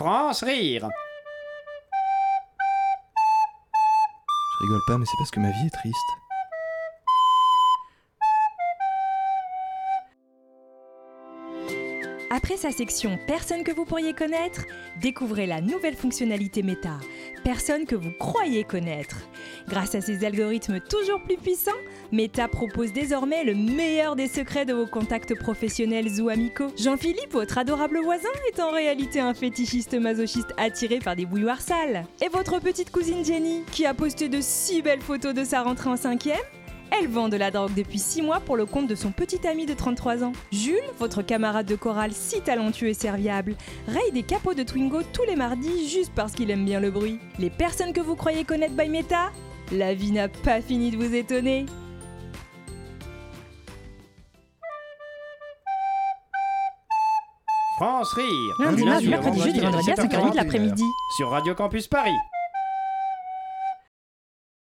France Rire. Je rigole pas, mais c'est parce que ma vie est triste. Après sa section Personne que vous pourriez connaître, découvrez la nouvelle fonctionnalité Meta, Personne que vous croyez connaître. Grâce à ses algorithmes toujours plus puissants, Meta propose désormais le meilleur des secrets de vos contacts professionnels ou amicaux. Jean-Philippe, votre adorable voisin, est en réalité un fétichiste masochiste attiré par des bouilloires sales. Et votre petite cousine Jenny, qui a posté de si belles photos de sa rentrée en cinquième, elle vend de la drogue depuis 6 mois pour le compte de son petit ami de 33 ans. Jules, votre camarade de chorale si talentueux et serviable, raye des capots de Twingo tous les mardis juste parce qu'il aime bien le bruit. Les personnes que vous croyez connaître by Meta La vie n'a pas fini de vous étonner. France Rire. Lundi, mardi, mercredi, jeudi, vendredi à 5h30 de 17h30 l'après-midi. Sur Radio Campus Paris.